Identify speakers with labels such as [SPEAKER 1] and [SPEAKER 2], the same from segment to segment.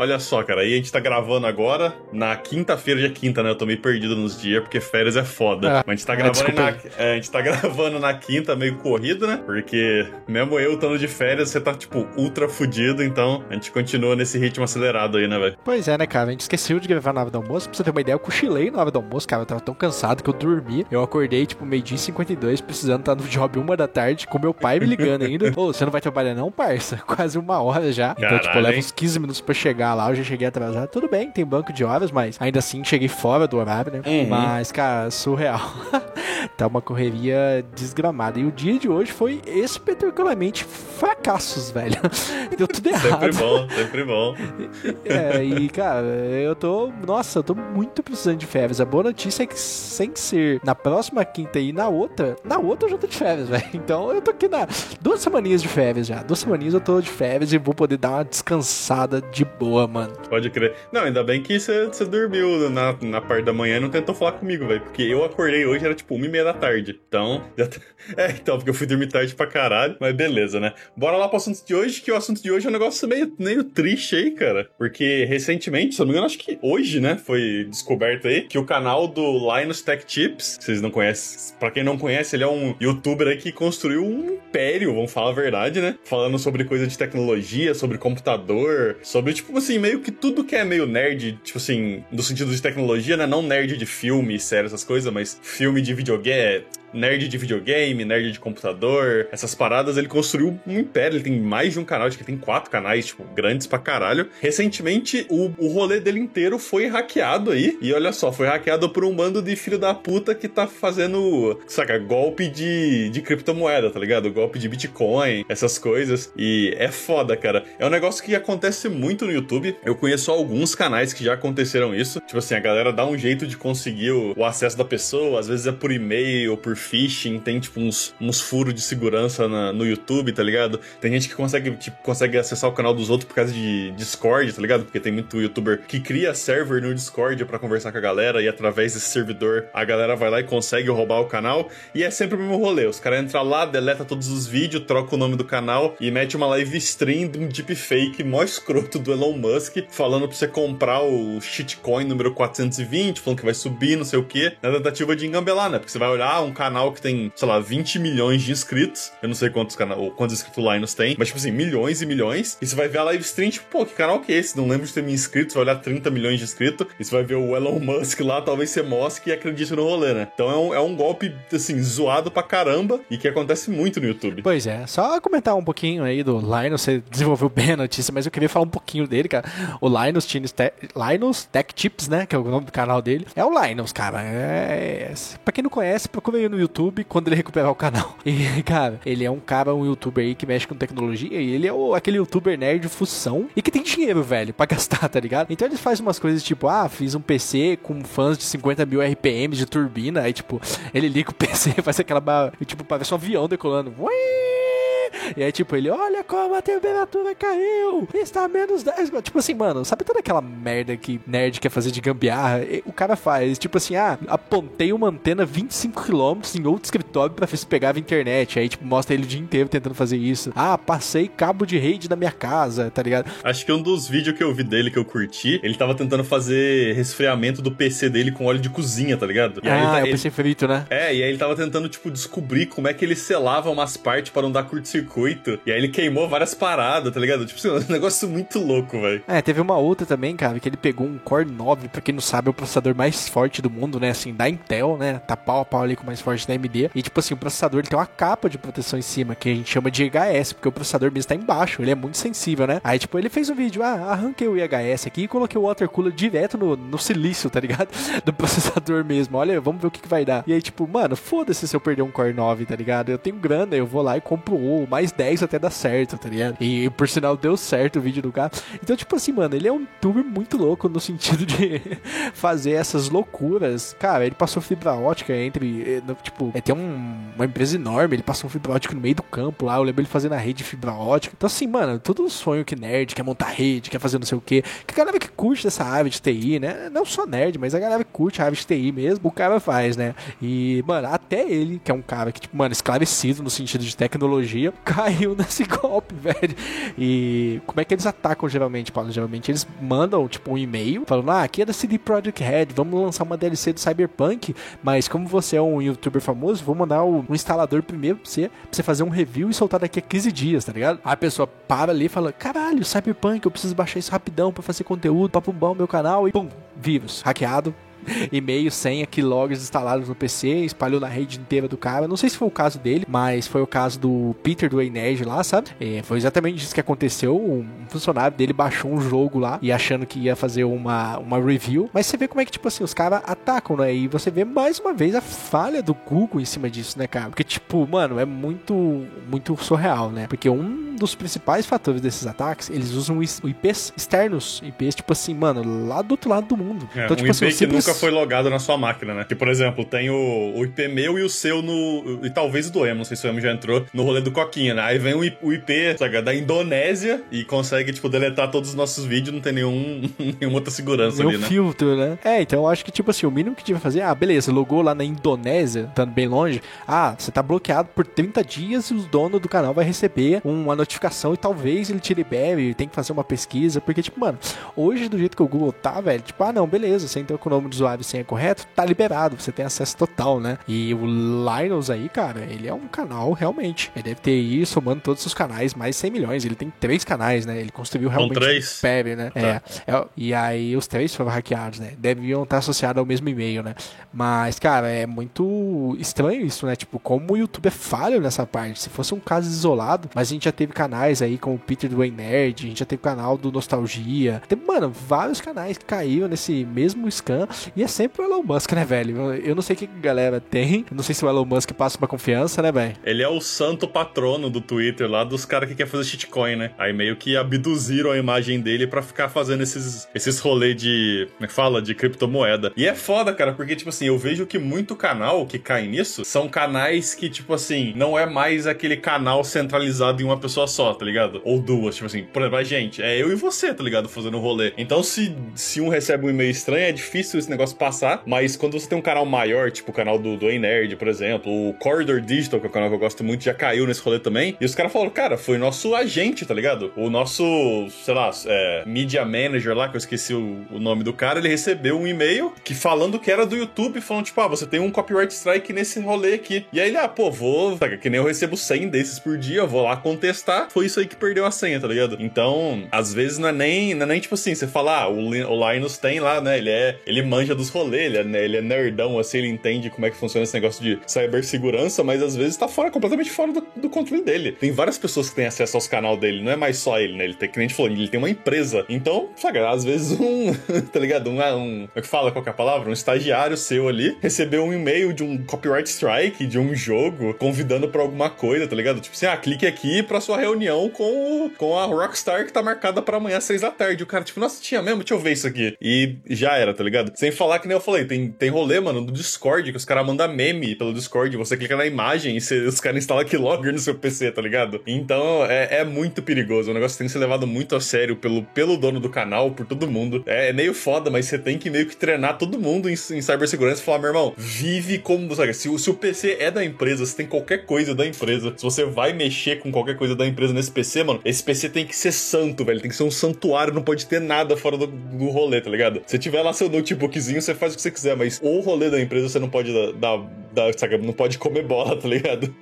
[SPEAKER 1] Olha só, cara, aí a gente tá gravando agora na quinta-feira, dia quinta, né? Eu tô meio perdido nos dias, porque férias é foda. É, Mas a gente tá gravando na, é, a gente tá gravando na quinta, meio corrido, né? Porque mesmo eu estando de férias, você tá, tipo, ultra fudido, então a gente continua nesse ritmo acelerado aí, né, velho?
[SPEAKER 2] Pois é, né, cara? A gente esqueceu de gravar na hora do almoço. Pra você ter uma ideia, eu cochilei na hora do almoço, cara. Eu tava tão cansado que eu dormi. Eu acordei, tipo, meio-dia e 52, precisando estar no job uma da tarde, com meu pai me ligando ainda. Ô, você não vai trabalhar não, parça? Quase uma hora já. Caralho, então, tipo, leva uns 15 minutos pra chegar chegar lá, eu já cheguei atrasado. Tudo bem, tem banco de horas, mas ainda assim cheguei fora do horário, né? Uhum. Mas, cara, surreal. tá uma correria desgramada. E o dia de hoje foi espetacularmente fracassos, velho. Deu tudo errado.
[SPEAKER 1] sempre bom, sempre bom.
[SPEAKER 2] é, e, cara, eu tô. Nossa, eu tô muito precisando de férias. A boa notícia é que, sem ser na próxima quinta e na outra, na outra eu já tô de férias, velho. Então eu tô aqui na. Duas semaninhas de férias já. Duas semaninhas eu tô de férias e vou poder dar uma descansada de boa mano.
[SPEAKER 1] Pode crer. Não, ainda bem que você dormiu na, na parte da manhã e não tentou falar comigo, velho. Porque eu acordei hoje, era tipo uma meia da tarde. Então, já tá... É, então, porque eu fui dormir tarde pra caralho. Mas beleza, né? Bora lá pro assunto de hoje, que o assunto de hoje é um negócio meio, meio triste aí, cara. Porque recentemente, se não me engano, acho que hoje, né? Foi descoberto aí que o canal do Linus Tech Tips, vocês não conhecem. Pra quem não conhece, ele é um youtuber aí que construiu um império, vamos falar a verdade, né? Falando sobre coisa de tecnologia, sobre computador, sobre, tipo assim, meio que tudo que é meio nerd, tipo assim, no sentido de tecnologia, né? Não nerd de filme, série, essas coisas, mas filme de videogame, get nerd de videogame, nerd de computador, essas paradas, ele construiu um império. Ele tem mais de um canal, acho que tem quatro canais, tipo, grandes pra caralho. Recentemente, o, o rolê dele inteiro foi hackeado aí. E olha só, foi hackeado por um bando de filho da puta que tá fazendo, saca, golpe de, de criptomoeda, tá ligado? Golpe de Bitcoin, essas coisas. E é foda, cara. É um negócio que acontece muito no YouTube. Eu conheço alguns canais que já aconteceram isso. Tipo assim, a galera dá um jeito de conseguir o, o acesso da pessoa, às vezes é por e-mail, por phishing, tem tipo uns, uns furos de segurança na, no YouTube, tá ligado? Tem gente que consegue, tipo, consegue acessar o canal dos outros por causa de Discord, tá ligado? Porque tem muito youtuber que cria server no Discord para conversar com a galera e através desse servidor a galera vai lá e consegue roubar o canal. E é sempre o mesmo rolê. Os caras entram lá, deleta todos os vídeos, troca o nome do canal e mete uma live stream de um deepfake mó escroto do Elon Musk falando pra você comprar o shitcoin número 420, falando que vai subir, não sei o que, na tentativa de engambelar, né? Porque você vai olhar um canal canal que tem, sei lá, 20 milhões de inscritos. Eu não sei quantos canal, ou quantos inscritos o Linus tem, mas tipo assim, milhões e milhões. E você vai ver a live stream, tipo, pô, que canal que é esse? Não lembro de ter me inscrito, você vai olhar 30 milhões de inscritos. E você vai ver o Elon Musk lá, talvez você mosque e acredite no rolê, né? Então é um, é um golpe, assim, zoado pra caramba e que acontece muito no YouTube.
[SPEAKER 2] Pois é, só comentar um pouquinho aí do Linus, você desenvolveu bem a notícia, mas eu queria falar um pouquinho dele, cara. O Linus, Te Linus Tech Tips, né? Que é o nome do canal dele. É o Linus, cara. É... Pra quem não conhece, procura aí no YouTube quando ele recuperar o canal. E, cara, ele é um cara, um youtuber aí que mexe com tecnologia e ele é o, aquele youtuber nerd fução e que tem dinheiro, velho, pra gastar, tá ligado? Então ele faz umas coisas tipo, ah, fiz um PC com fãs de 50 mil RPMs de turbina, aí tipo, ele liga o PC, faz aquela, tipo, parece um avião decolando. Ui! E aí, tipo, ele, olha como a temperatura caiu, está menos 10. Tipo assim, mano, sabe toda aquela merda que nerd quer fazer de gambiarra? O cara faz, tipo assim, ah, apontei uma antena 25km em outro escritório pra ver se pegava internet. Aí, tipo, mostra ele o dia inteiro tentando fazer isso. Ah, passei cabo de rede na minha casa, tá ligado?
[SPEAKER 1] Acho que um dos vídeos que eu vi dele que eu curti, ele tava tentando fazer resfriamento do PC dele com óleo de cozinha, tá ligado?
[SPEAKER 2] E ah,
[SPEAKER 1] tá,
[SPEAKER 2] é o PC frito, né?
[SPEAKER 1] É, e aí ele tava tentando, tipo, descobrir como é que ele selava umas partes para não dar curto-circuito circuito. E aí ele queimou várias paradas, tá ligado? Tipo, assim, um negócio muito louco, velho.
[SPEAKER 2] É, teve uma outra também, cara, que ele pegou um Core 9, pra quem não sabe, é o processador mais forte do mundo, né? Assim, da Intel, né? Tá pau a pau ali com o mais forte da AMD. E, tipo assim, o processador ele tem uma capa de proteção em cima, que a gente chama de IHS, porque o processador mesmo tá embaixo, ele é muito sensível, né? Aí, tipo, ele fez um vídeo, ah, arranquei o IHS aqui e coloquei o water cooler direto no, no silício, tá ligado? Do processador mesmo. Olha, vamos ver o que, que vai dar. E aí, tipo, mano, foda-se se eu perder um Core 9, tá ligado? Eu tenho grana, eu vou lá e compro o mais mais 10 até dar certo, tá ligado? E por sinal deu certo o vídeo do cara. Então, tipo assim, mano, ele é um youtuber muito louco no sentido de fazer essas loucuras. Cara, ele passou fibra ótica entre. Eh, tipo, é, tem um, uma empresa enorme, ele passou fibra ótica no meio do campo lá. Eu lembro ele fazendo a rede de fibra ótica. Então, assim, mano, todo sonho que nerd quer montar rede, quer fazer não sei o que. Que a galera que curte essa área de TI, né? Não só nerd, mas a galera que curte a área de TI mesmo, o cara faz, né? E, mano, até ele, que é um cara que, tipo, mano, esclarecido no sentido de tecnologia, caiu nesse golpe, velho. E como é que eles atacam geralmente, Paulo? Geralmente eles mandam, tipo, um e-mail falando: ah, aqui é da CD Projekt Red, vamos lançar uma DLC do Cyberpunk, mas como você é um youtuber famoso, vou mandar um instalador primeiro pra você, pra você fazer um review e soltar daqui a 15 dias, tá ligado? Aí a pessoa para ali e fala: caralho, Cyberpunk, eu preciso baixar isso rapidão pra fazer conteúdo, pra pumbar o meu canal e pum, vírus, hackeado, e-mail, senha, keyloggers instalados no PC, espalhou na rede inteira do cara. Não sei se foi o caso dele, mas foi o caso do Peter do Nerd lá, sabe? É, foi exatamente isso que aconteceu. Um funcionário dele baixou um jogo lá e achando que ia fazer uma, uma review. Mas você vê como é que, tipo assim, os caras atacam, né? E você vê mais uma vez a falha do Google em cima disso, né, cara? Porque, tipo, mano, é muito, muito surreal, né? Porque um dos principais fatores desses ataques, eles usam IPs externos. IPs, tipo assim, mano, lá do outro lado do mundo.
[SPEAKER 1] É,
[SPEAKER 2] então, tipo
[SPEAKER 1] um
[SPEAKER 2] assim,
[SPEAKER 1] IP que. Nunca foi logado na sua máquina, né? Que, por exemplo, tem o, o IP meu e o seu no. E talvez o do Emo, não sei se o Emo já entrou no rolê do Coquinha, né? Aí vem o, o IP, sabe, da Indonésia e consegue, tipo, deletar todos os nossos vídeos, não tem nenhum, nenhuma outra segurança
[SPEAKER 2] Nenhum
[SPEAKER 1] ali, né?
[SPEAKER 2] filtro, né? É, então eu acho que, tipo assim, o mínimo que tinha que fazer, ah, beleza, logou lá na Indonésia, estando bem longe, ah, você tá bloqueado por 30 dias e o dono do canal vai receber uma notificação e talvez ele te libere, tem que fazer uma pesquisa, porque, tipo, mano, hoje do jeito que o Google tá, velho, tipo, ah, não, beleza, você entrou com o nome do usuário e senha correto, tá liberado, você tem acesso total, né? E o Linus aí, cara, ele é um canal realmente. Ele deve ter aí, somando todos os canais, mais 100 milhões. Ele tem três canais, né? Ele construiu realmente
[SPEAKER 1] um império,
[SPEAKER 2] né? Tá. É, é, E aí os três foram hackeados, né? Deviam estar associados ao mesmo e-mail, né? Mas, cara, é muito estranho isso, né? Tipo, como o YouTube é falho nessa parte. Se fosse um caso isolado, mas a gente já teve canais aí como o Peter do Nerd, a gente já teve canal do Nostalgia. Tem, mano, vários canais que caíram nesse mesmo scan e é sempre o Elon Musk, né, velho? Eu não sei o que a galera tem. Eu não sei se o Elon Musk passa uma confiança, né, velho?
[SPEAKER 1] Ele é o santo patrono do Twitter lá dos caras que quer fazer shitcoin, né? Aí meio que abduziram a imagem dele para ficar fazendo esses, esses rolês de. Como é que fala? De criptomoeda. E é foda, cara, porque, tipo assim, eu vejo que muito canal que cai nisso são canais que, tipo assim, não é mais aquele canal centralizado em uma pessoa só, tá ligado? Ou duas, tipo assim, por exemplo, a gente, é eu e você, tá ligado? Fazendo um rolê. Então, se, se um recebe um e-mail estranho, é difícil esse negócio passar, mas quando você tem um canal maior, tipo o canal do, do Nerd, por exemplo, o Corridor Digital, que é um canal que eu gosto muito, já caiu nesse rolê também. E os caras falaram, cara, foi nosso agente, tá ligado? O nosso, sei lá, é, media manager lá, que eu esqueci o, o, nome do cara, ele recebeu um e-mail que falando que era do YouTube, falando, tipo, ah, você tem um copyright strike nesse rolê aqui. E aí ele, ah, pô, vou, tá, que nem eu recebo 100 desses por dia, eu vou lá contestar. Foi isso aí que perdeu a senha, tá ligado? Então, às vezes não é nem, não é nem tipo assim, você fala, ah, o, o Linus tem lá, né? Ele é, ele manja dos rolês, é, né, ele é nerdão, assim, ele entende como é que funciona esse negócio de cibersegurança, mas às vezes tá fora, completamente fora do, do controle dele. Tem várias pessoas que têm acesso aos canal dele, não é mais só ele, né? Ele tem, que nem a gente falou, ele tem uma empresa. Então, sabe, às vezes um, tá ligado? Um, um, como é que fala qual que é palavra? Um estagiário seu ali recebeu um e-mail de um copyright strike de um jogo convidando pra alguma coisa, tá ligado? Tipo assim, ah, clique aqui pra sua reunião com, o, com a Rockstar que tá marcada pra amanhã às seis da tarde. O cara, tipo, nossa, tinha mesmo? Deixa eu ver isso aqui. E já era, tá ligado? Sem falar que nem eu falei, tem, tem rolê, mano, do Discord, que os caras mandam meme pelo Discord, você clica na imagem e você, os caras instalam Keylogger no seu PC, tá ligado? Então é, é, muito perigoso. O negócio tem que ser levado muito a sério pelo, pelo dono do canal, por todo mundo. É, é meio foda, mas você tem que meio que treinar todo mundo em, em cibersegurança e falar, meu irmão, vive como. Sabe, se, se o PC é da empresa, se tem qualquer coisa da empresa, se você vai mexer com qualquer coisa da empresa nesse PC, mano, esse PC tem que ser santo, velho. Tem que ser um santuário, não pode ter nada fora do, do rolê, tá ligado? Se tiver lá seu notebookzinho, você faz o que você quiser, mas o rolê da empresa você não pode dar, dar, dar sabe, não pode comer bola, tá ligado?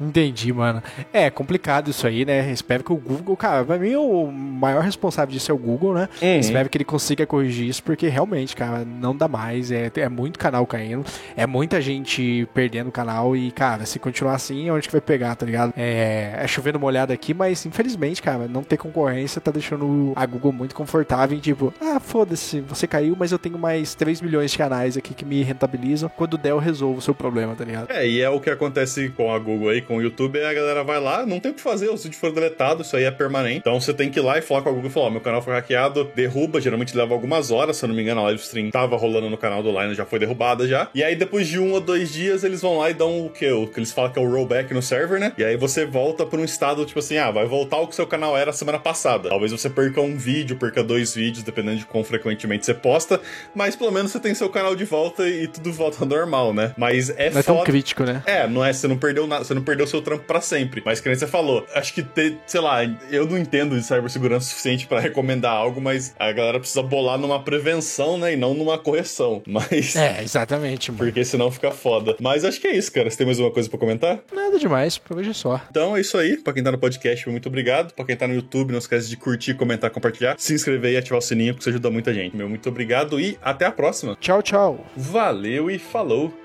[SPEAKER 2] Entendi, mano. É complicado isso aí, né? Espero que o Google, cara, pra mim o maior responsável disso é o Google, né? Uhum. Espero que ele consiga corrigir isso, porque realmente, cara, não dá mais. É, é muito canal caindo, é muita gente perdendo o canal e, cara, se continuar assim, é onde que vai pegar, tá ligado? É, é chovendo molhado aqui, mas infelizmente, cara, não ter concorrência tá deixando a Google muito confortável em tipo, ah, foda-se, você caiu, mas eu tenho mais 3 milhões de canais aqui que me rentabilizam. Quando der, eu resolvo o seu problema, tá ligado?
[SPEAKER 1] É, e é o que acontece com a Google aí, com o YouTube, é a galera vai lá, não tem o que fazer, os vídeos foram deletados, isso aí é permanente. Então você tem que ir lá e falar com a Google e falar, ó, meu canal foi hackeado, derruba, geralmente leva algumas horas, se eu não me engano, a live stream tava rolando no canal do Line, já foi derrubada já. E aí depois de um ou dois dias eles vão lá e dão o que? O que eles falam que é o rollback no server, né? E aí você volta pra um estado tipo assim, ah, vai voltar o que seu canal era semana passada. Talvez você perca um vídeo, perca dois vídeos, dependendo de quão frequentemente você posta, mas pelo menos você tem seu canal de volta e tudo volta normal, né? Mas é
[SPEAKER 2] Não é
[SPEAKER 1] foda.
[SPEAKER 2] tão crítico, né?
[SPEAKER 1] É, não é, você não perdeu nada, você não perdeu seu trampo pra sempre. Mas que nem você falou, acho que ter, sei lá, eu não entendo de cibersegurança o suficiente pra recomendar algo, mas a galera precisa bolar numa prevenção, né, e não numa correção. Mas
[SPEAKER 2] É, exatamente, mano.
[SPEAKER 1] porque senão fica foda. Mas acho que é isso, cara. Você tem mais uma coisa pra comentar?
[SPEAKER 2] Nada demais, por hoje é só.
[SPEAKER 1] Então é isso aí. Pra quem tá no podcast, muito obrigado. Pra quem tá no YouTube, não esquece de curtir, comentar, compartilhar, se inscrever e ativar o sininho, porque isso ajuda muita gente. Meu muito obrigado e até a próxima.
[SPEAKER 2] Tchau, tchau.
[SPEAKER 1] Valeu e falou!